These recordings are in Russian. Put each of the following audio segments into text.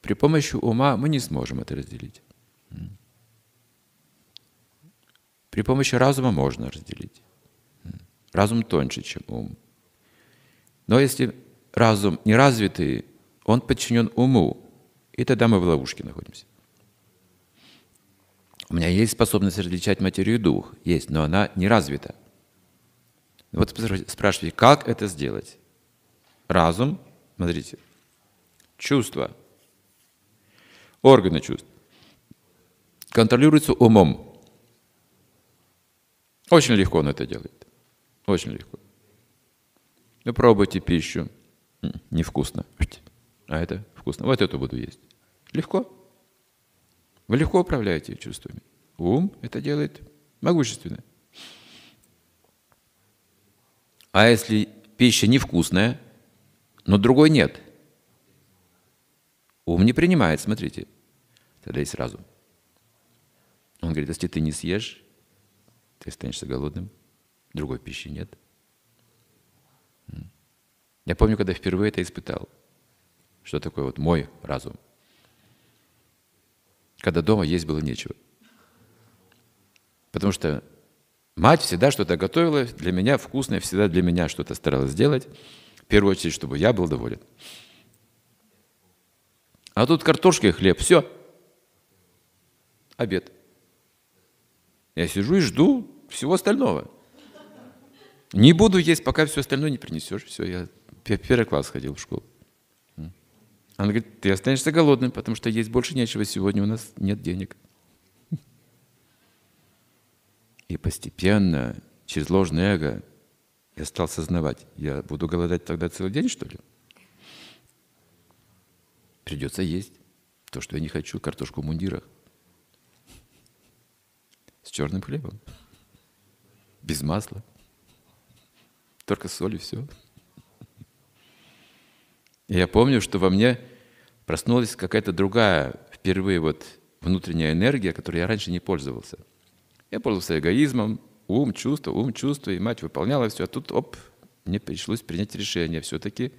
При помощи ума мы не сможем это разделить. При помощи разума можно разделить. Разум тоньше, чем ум. Но если разум не развитый, он подчинен уму, и тогда мы в ловушке находимся. У меня есть способность различать материю и дух, есть, но она не развита. Вот спрашиваете, как это сделать? Разум, смотрите, чувства, органы чувств контролируются умом. Очень легко он это делает. Очень легко. Вы пробуйте пищу. Невкусно. А это вкусно. Вот эту буду есть. Легко. Вы легко управляете чувствами. Ум это делает могущественно. А если пища невкусная, но другой нет, ум не принимает, смотрите, тогда есть разум. Он говорит, если ты не съешь, ты останешься голодным, другой пищи нет. Я помню, когда впервые это испытал, что такое вот мой разум. Когда дома есть было нечего. Потому что мать всегда что-то готовила для меня вкусное, всегда для меня что-то старалась сделать. В первую очередь, чтобы я был доволен. А тут картошка и хлеб, все. Обед. Я сижу и жду всего остального. Не буду есть, пока все остальное не принесешь. Все, я первый класс ходил в школу. Она говорит, ты останешься голодным, потому что есть больше нечего, сегодня у нас нет денег. И постепенно, через ложное эго, я стал сознавать, я буду голодать тогда целый день, что ли? Придется есть то, что я не хочу, картошку в мундирах. С черным хлебом. Без масла. Только соль и все. И я помню, что во мне проснулась какая-то другая, впервые вот внутренняя энергия, которой я раньше не пользовался. Я пользовался эгоизмом, ум, чувство, ум, чувство, и мать выполняла все, а тут, оп, мне пришлось принять решение все-таки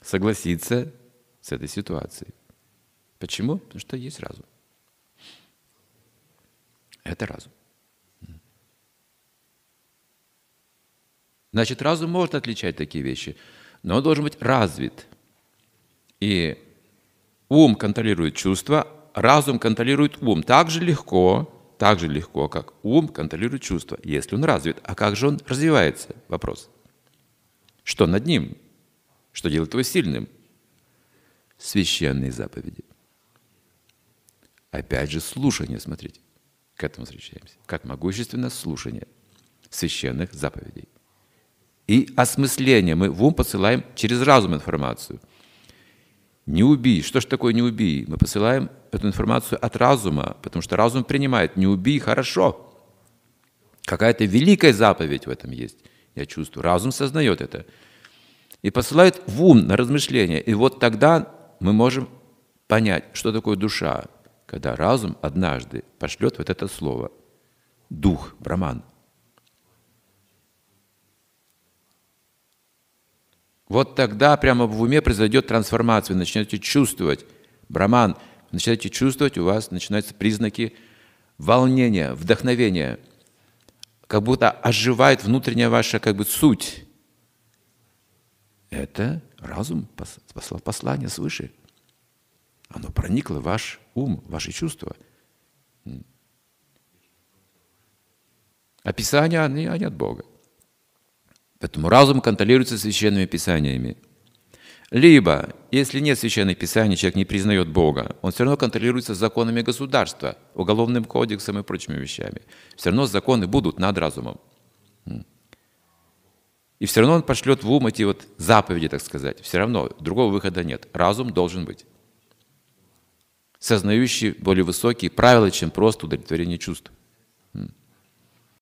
согласиться с этой ситуацией. Почему? Потому что есть разум. Это разум. Значит, разум может отличать такие вещи, но он должен быть развит. И ум контролирует чувства, разум контролирует ум. Так же легко, так же легко, как ум контролирует чувства, если он развит. А как же он развивается? Вопрос. Что над ним? Что делает его сильным? Священные заповеди. Опять же, слушание, смотрите. К этому встречаемся. Как могущественно слушание священных заповедей. И осмысление. Мы в ум посылаем через разум информацию – не убий. Что ж такое не убий? Мы посылаем эту информацию от разума, потому что разум принимает. Не убий, хорошо. Какая-то великая заповедь в этом есть. Я чувствую. Разум сознает это. И посылает в ум на размышление. И вот тогда мы можем понять, что такое душа, когда разум однажды пошлет вот это слово. Дух, браман – Вот тогда прямо в уме произойдет трансформация, вы начнете чувствовать. Браман, начинаете чувствовать, у вас начинаются признаки волнения, вдохновения. Как будто оживает внутренняя ваша как бы суть. Это разум послал послание свыше. Оно проникло в ваш ум, в ваши чувства. Описания, они, они от Бога. Поэтому разум контролируется священными писаниями. Либо, если нет священных писаний, человек не признает Бога, он все равно контролируется законами государства, уголовным кодексом и прочими вещами. Все равно законы будут над разумом. И все равно он пошлет в ум эти вот заповеди, так сказать. Все равно другого выхода нет. Разум должен быть. Сознающий более высокие правила, чем просто удовлетворение чувств.